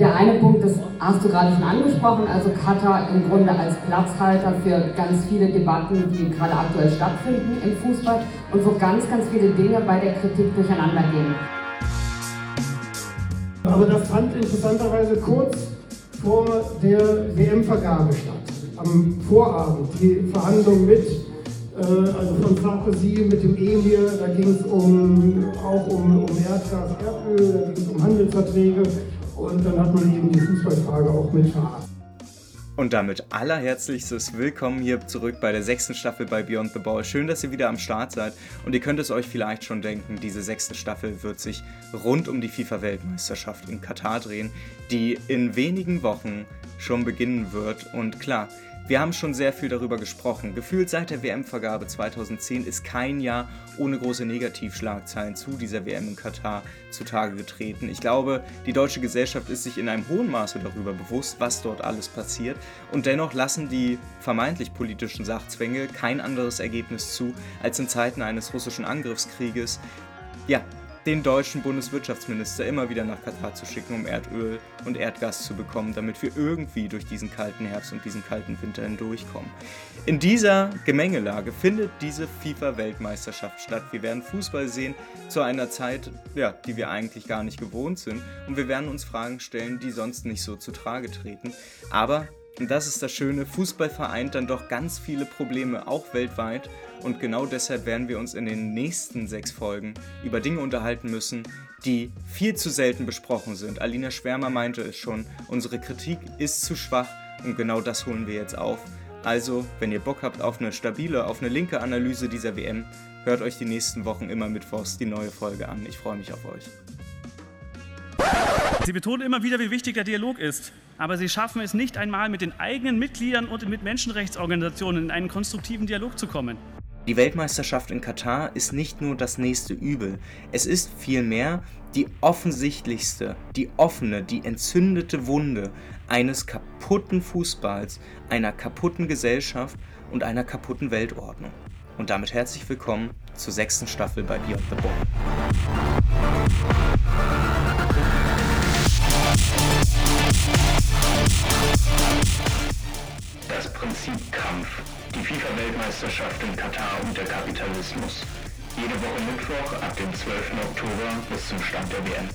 Der eine Punkt, das hast du gerade schon angesprochen, also Katar im Grunde als Platzhalter für ganz viele Debatten, die gerade aktuell stattfinden im Fußball und wo ganz, ganz viele Dinge bei der Kritik durcheinander gehen. Aber das fand interessanterweise kurz vor der WM-Vergabe statt. Am Vorabend die Verhandlungen mit, äh, also von Sarkozy mit dem Emir, da ging es um, auch um, um Erdgas, Erdöl, da ging es um Handelsverträge und dann hat man eben die Fußballfrage auch mit verarbeitet. Und damit allerherzlichstes Willkommen hier zurück bei der sechsten Staffel bei Beyond the Ball. Schön, dass ihr wieder am Start seid. Und ihr könnt es euch vielleicht schon denken, diese sechste Staffel wird sich rund um die FIFA-Weltmeisterschaft in Katar drehen, die in wenigen Wochen schon beginnen wird. Und klar, wir haben schon sehr viel darüber gesprochen. Gefühlt seit der WM-Vergabe 2010 ist kein Jahr ohne große Negativschlagzeilen zu dieser WM in Katar zutage getreten. Ich glaube, die deutsche Gesellschaft ist sich in einem hohen Maße darüber bewusst, was dort alles passiert. Und dennoch lassen die vermeintlich politischen Sachzwänge kein anderes Ergebnis zu, als in Zeiten eines russischen Angriffskrieges ja, den deutschen Bundeswirtschaftsminister immer wieder nach Katar zu schicken, um Erdöl und Erdgas zu bekommen, damit wir irgendwie durch diesen kalten Herbst und diesen kalten Winter hindurchkommen. In dieser Gemengelage findet diese FIFA-Weltmeisterschaft statt. Wir werden Fußball sehen zu einer Zeit, ja, die wir eigentlich gar nicht gewohnt sind. Und wir werden uns Fragen stellen, die sonst nicht so zu Trage treten. Aber und das ist das Schöne, Fußball vereint dann doch ganz viele Probleme, auch weltweit. Und genau deshalb werden wir uns in den nächsten sechs Folgen über Dinge unterhalten müssen, die viel zu selten besprochen sind. Alina Schwärmer meinte es schon, unsere Kritik ist zu schwach und genau das holen wir jetzt auf. Also, wenn ihr Bock habt auf eine stabile, auf eine linke Analyse dieser WM, hört euch die nächsten Wochen immer mittwochs die neue Folge an. Ich freue mich auf euch. Sie betonen immer wieder, wie wichtig der Dialog ist. Aber sie schaffen es nicht einmal, mit den eigenen Mitgliedern und mit Menschenrechtsorganisationen in einen konstruktiven Dialog zu kommen. Die Weltmeisterschaft in Katar ist nicht nur das nächste Übel, es ist vielmehr die offensichtlichste, die offene, die entzündete Wunde eines kaputten Fußballs, einer kaputten Gesellschaft und einer kaputten Weltordnung. Und damit herzlich willkommen zur sechsten Staffel bei Beyond the Ball. Das Prinzip Kampf, die FIFA-Weltmeisterschaft in Katar und der Kapitalismus. Jede Woche Mittwoch ab dem 12. Oktober bis zum Stand der WM.